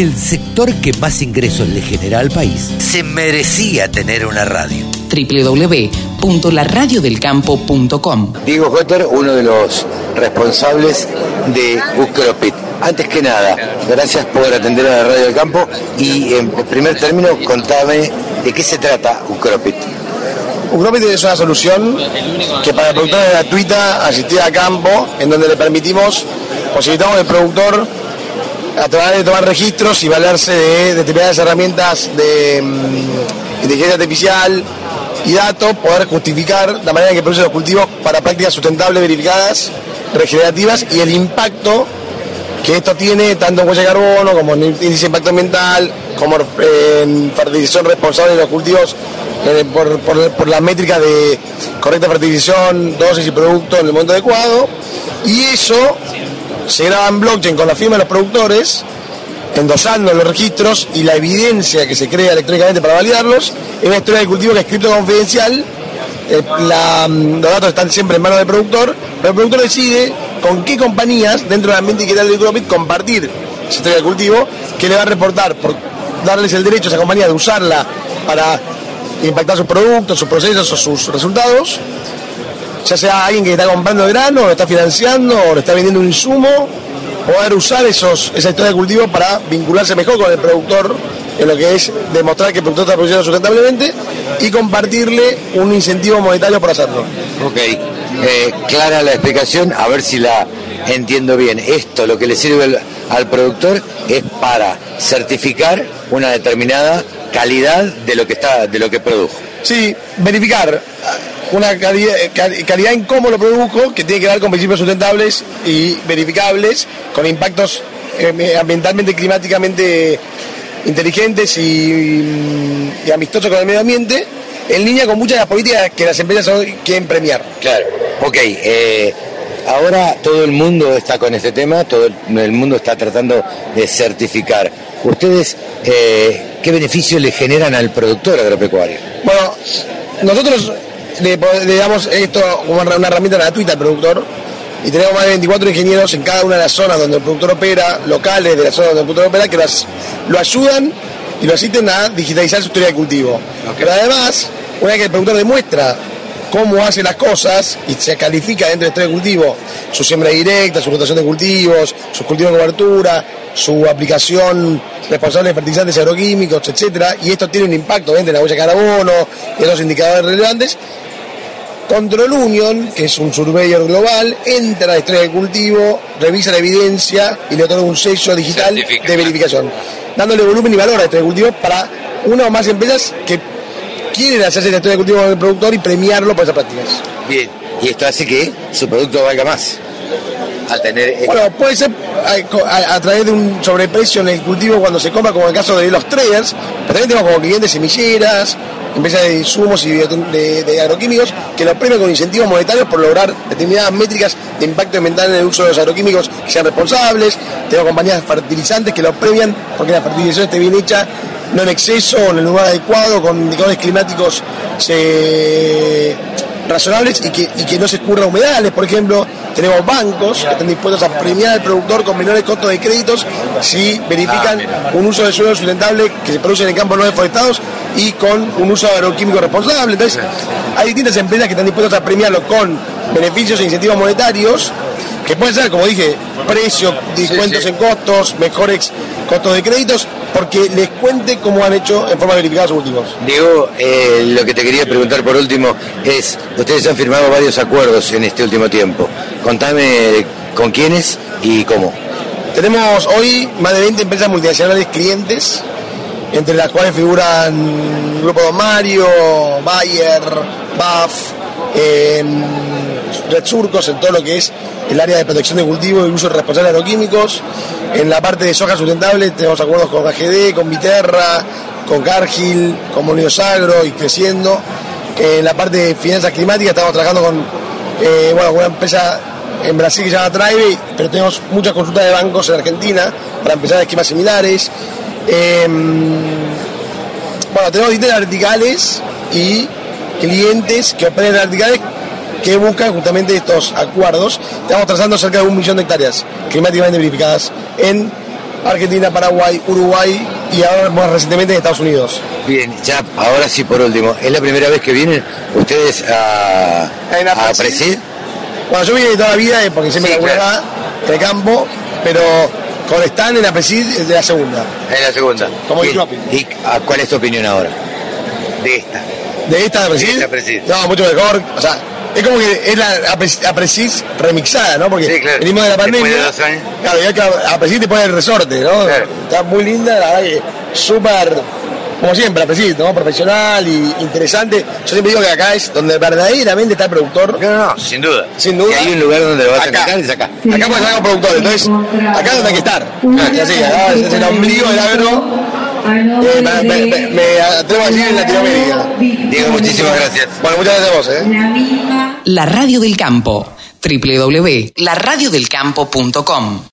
el sector que más ingresos le genera al país, se merecía tener una radio. www.laradiodelcampo.com Diego Jotter, uno de los responsables de Ucropit. Antes que nada, gracias por atender a la Radio del Campo y en primer término contame de qué se trata Ucropit. Ucropit es una solución que para el productor es gratuita, asistir a campo, en donde le permitimos, posibilitamos al productor a través de tomar registros y valerse de determinadas herramientas de mm, inteligencia artificial y datos, poder justificar la manera en que producen los cultivos para prácticas sustentables, verificadas, regenerativas y el impacto que esto tiene tanto en huella de carbono como en índice de impacto ambiental, como en fertilización responsable de los cultivos eh, por, por, por la métrica de correcta fertilización, dosis y producto en el momento adecuado. Y eso se graba en blockchain con la firma de los productores, endosando los registros y la evidencia que se crea electrónicamente para validarlos. Es una historia de cultivo que es cripto confidencial. eh, la- los datos están siempre en manos del productor, pero el productor decide con qué compañías dentro del ambiente digital del Grupit compartir esa historia de cultivo, que le va a reportar por darles el derecho a esa compañía de usarla para impactar sus productos, sus procesos o sus resultados ya sea alguien que está comprando grano, lo está financiando, o lo está vendiendo un insumo, poder usar esos, esa historia de cultivo para vincularse mejor con el productor en lo que es demostrar que el productor está produciendo sustentablemente y compartirle un incentivo monetario por hacerlo. Ok, eh, clara la explicación, a ver si la entiendo bien. Esto lo que le sirve al, al productor es para certificar una determinada calidad de lo que está, de lo que produjo. Sí, verificar una calidad, cal- calidad en cómo lo produjo, que tiene que ver con principios sustentables y verificables, con impactos eh, ambientalmente climáticamente inteligentes y, y amistosos con el medio ambiente, en línea con muchas de las políticas que las empresas hoy quieren premiar. Claro. Ok, eh, ahora todo el mundo está con este tema, todo el- mundo está tratando de certificar. ¿Ustedes eh, qué beneficio le generan al productor agropecuario? Bueno, nosotros le, damos esto como una herramienta gratuita al productor y tenemos más de 24 ingenieros en cada una de las zonas donde el productor opera, locales de la zona donde el productor opera, que las- lo ayudan y lo asisten a digitalizar su historia de cultivo. Pero además, una vez que el productor demuestra cómo hace las cosas y se califica dentro del historia de cultivo, su siembra directa, su rotación de cultivos, sus cultivos de cobertura, su aplicación responsable de fertilizantes agroquímicos, etcétera, y esto tiene un impacto de la huella de carbono y otros indicadores relevantes. Control Union, que es un surveyor global, entra a la historia de cultivo, revisa la evidencia y le otorga un sello digital Certifica. de verificación, dándole volumen y valor a la historia de cultivo para una o más empresas que quieren hacerse la historia de cultivo con el productor y premiarlo por esas prácticas. Bien, y esto hace que su producto valga más. Este- Bueno, puede ser a, a- través de un sobreprecio en el cultivo cuando se compra, como en el caso de los traders, pero también tenemos como clientes semilleras, empresas de insumos y de, agroquímicos que los premian con incentivos monetarios por lograr determinadas métricas de impacto ambiental en el uso de los agroquímicos que sean responsables. Tenemos compañías fertilizantes que los premian porque la fertilización esté bien hecha, no en exceso, en el lugar adecuado, con indicadores climáticos se- razonables y que, y que no se escurra humedales, por ejemplo. Tenemos bancos que están dispuestos a premiar al productor con menores costos de créditos si verifican un uso de suelo sustentable que se produce en campos no deforestados y con un uso agroquímico responsable. Entonces, hay distintas empresas que están dispuestas a premiarlo con beneficios e incentivos monetarios que pueden ser, como dije, precios, descuentos en costos, mejores costos de créditos, porque les cuente cómo han hecho en forma verificada sus cultivos. Diego, eh, lo que te quería preguntar por último es, ustedes han firmado varios acuerdos en este último tiempo. Contame con quiénes y cómo. Tenemos hoy más de 20 empresas multinacionales clientes, entre las cuales figuran Grupo Don Mario, Bayer, BAF, eh, Red Surcos, en todo lo que es el área de protección de cultivo y uso responsable de agroquímicos. En la parte de soja sustentable tenemos acuerdos con AGD, con Viterra, con Cargill, con Molinos Agro y creciendo. En la parte de finanzas climáticas estamos trabajando con, eh, bueno, una empresa en Brasil que se llama Tribe, pero tenemos muchas consultas de bancos en Argentina para empezar esquemas similares. Eh, bueno, tenemos distintas verticales y clientes que operan en verticales que buscan justamente estos acuerdos. Estamos trazando cerca de un millón de hectáreas climáticamente verificadas en Argentina, Paraguay, Uruguay y ahora más recientemente en Estados Unidos. Bien, ya, ahora sí por último, ¿es la primera vez que vienen ustedes a, a Presid. Presid? Bueno, yo vine de toda la vida eh, porque siempre Sí, claro. en el campo, pero con Stan en la Presid de la segunda. En la segunda. Como Bien, el. ¿Y a cuál es tu opinión ahora? De esta. ¿De esta de Presid? De esta Presid. No, mucho mejor. O sea, es como que es la Apresid remixada, ¿no? Porque Sí, claro. venimos de la Después pandemia. de dos años. Claro, ya que Apresid te pone el resorte, ¿no? Claro. Está muy linda, la verdad que súper, como siempre, Apresid, ¿no? Profesional y interesante. Yo siempre digo que acá es donde verdaderamente está el productor. No, no, no, sin duda. Sin duda. Si hay un lugar donde lo vas Acá. a cantar, es acá. Acá puede estar un productor, entonces acá es donde hay que estar. Y así, acá es el ombligo del agro. Me atrevo a decir en Latinoamérica. Diego, muchísimas gracias. Bueno, muchas gracias a vos, ¿eh? La Radio del Campo. www.laradiodelcampo.com